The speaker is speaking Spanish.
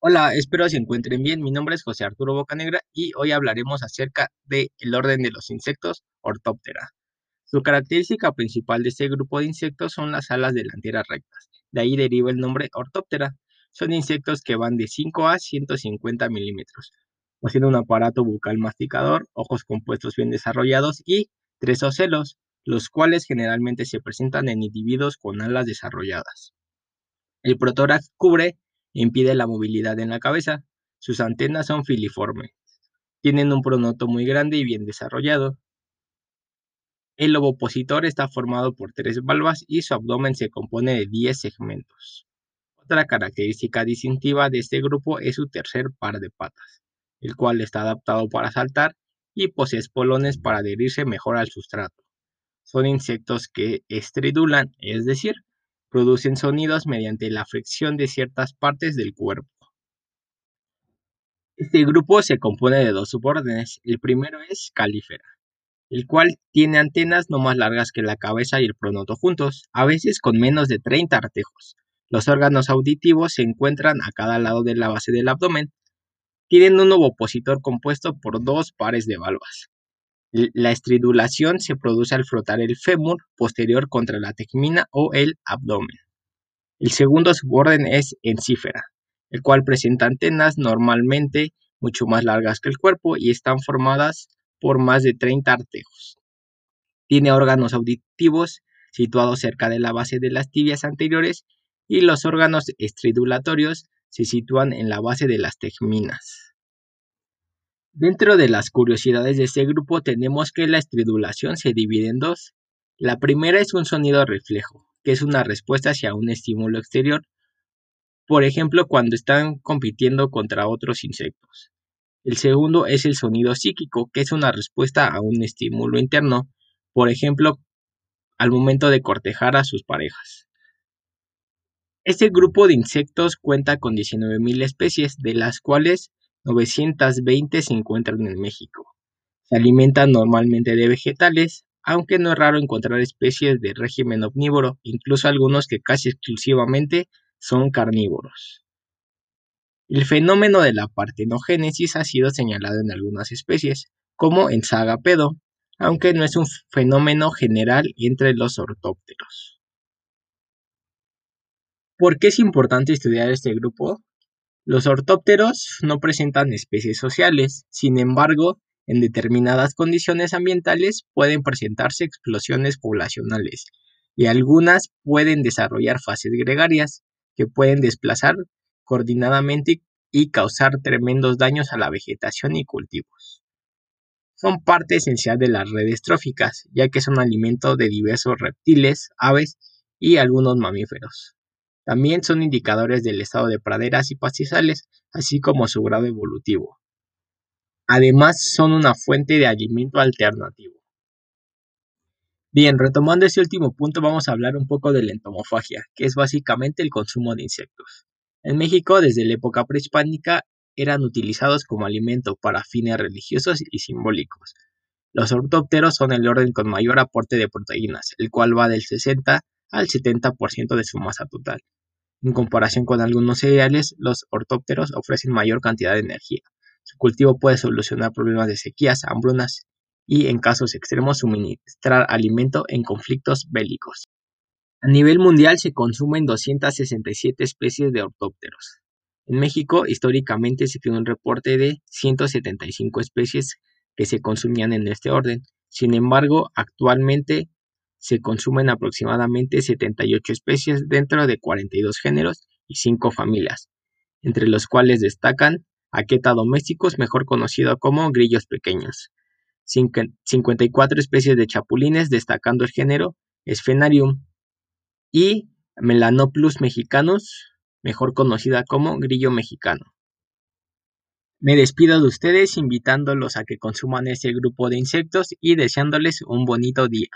Hola, espero se encuentren bien. Mi nombre es José Arturo Bocanegra y hoy hablaremos acerca del orden de los insectos Orthoptera. Su característica principal de este grupo de insectos son las alas delanteras rectas. De ahí deriva el nombre Orthoptera. Son insectos que van de 5 a 150 milímetros. Poseen un aparato bucal masticador, ojos compuestos bien desarrollados y tres ocelos, los cuales generalmente se presentan en individuos con alas desarrolladas. El protórax cubre impide la movilidad en la cabeza. Sus antenas son filiformes. Tienen un pronoto muy grande y bien desarrollado. El ovopositor está formado por tres valvas y su abdomen se compone de 10 segmentos. Otra característica distintiva de este grupo es su tercer par de patas, el cual está adaptado para saltar y posee espolones para adherirse mejor al sustrato. Son insectos que estridulan, es decir, producen sonidos mediante la fricción de ciertas partes del cuerpo. Este grupo se compone de dos subórdenes. El primero es calífera, el cual tiene antenas no más largas que la cabeza y el pronoto juntos, a veces con menos de 30 artejos. Los órganos auditivos se encuentran a cada lado de la base del abdomen. Tienen un ovopositor compuesto por dos pares de valvas. La estridulación se produce al frotar el fémur posterior contra la tegmina o el abdomen. El segundo suborden es encífera, el cual presenta antenas normalmente mucho más largas que el cuerpo y están formadas por más de 30 artejos. Tiene órganos auditivos situados cerca de la base de las tibias anteriores y los órganos estridulatorios se sitúan en la base de las tegminas. Dentro de las curiosidades de este grupo tenemos que la estridulación se divide en dos. La primera es un sonido reflejo, que es una respuesta hacia un estímulo exterior, por ejemplo cuando están compitiendo contra otros insectos. El segundo es el sonido psíquico, que es una respuesta a un estímulo interno, por ejemplo al momento de cortejar a sus parejas. Este grupo de insectos cuenta con 19.000 especies, de las cuales 920 se encuentran en México. Se alimentan normalmente de vegetales, aunque no es raro encontrar especies de régimen omnívoro, incluso algunos que casi exclusivamente son carnívoros. El fenómeno de la partenogénesis ha sido señalado en algunas especies, como en Sagapedo, aunque no es un fenómeno general entre los ortópteros. ¿Por qué es importante estudiar este grupo? Los ortópteros no presentan especies sociales, sin embargo, en determinadas condiciones ambientales pueden presentarse explosiones poblacionales y algunas pueden desarrollar fases gregarias que pueden desplazar coordinadamente y causar tremendos daños a la vegetación y cultivos. Son parte esencial de las redes tróficas, ya que son alimento de diversos reptiles, aves y algunos mamíferos. También son indicadores del estado de praderas y pastizales, así como su grado evolutivo. Además, son una fuente de alimento alternativo. Bien, retomando ese último punto, vamos a hablar un poco de la entomofagia, que es básicamente el consumo de insectos. En México, desde la época prehispánica, eran utilizados como alimento para fines religiosos y simbólicos. Los ortópteros son el orden con mayor aporte de proteínas, el cual va del 60 al 70% de su masa total. En comparación con algunos cereales, los ortópteros ofrecen mayor cantidad de energía. Su cultivo puede solucionar problemas de sequías, hambrunas y, en casos extremos, suministrar alimento en conflictos bélicos. A nivel mundial se consumen 267 especies de ortópteros. En México, históricamente se tiene un reporte de 175 especies que se consumían en este orden. Sin embargo, actualmente se consumen aproximadamente 78 especies dentro de 42 géneros y 5 familias, entre los cuales destacan Aqueta domésticos, mejor conocido como grillos pequeños, 54 especies de chapulines, destacando el género Sphenarium, y Melanoplus mexicanus, mejor conocida como grillo mexicano. Me despido de ustedes invitándolos a que consuman este grupo de insectos y deseándoles un bonito día.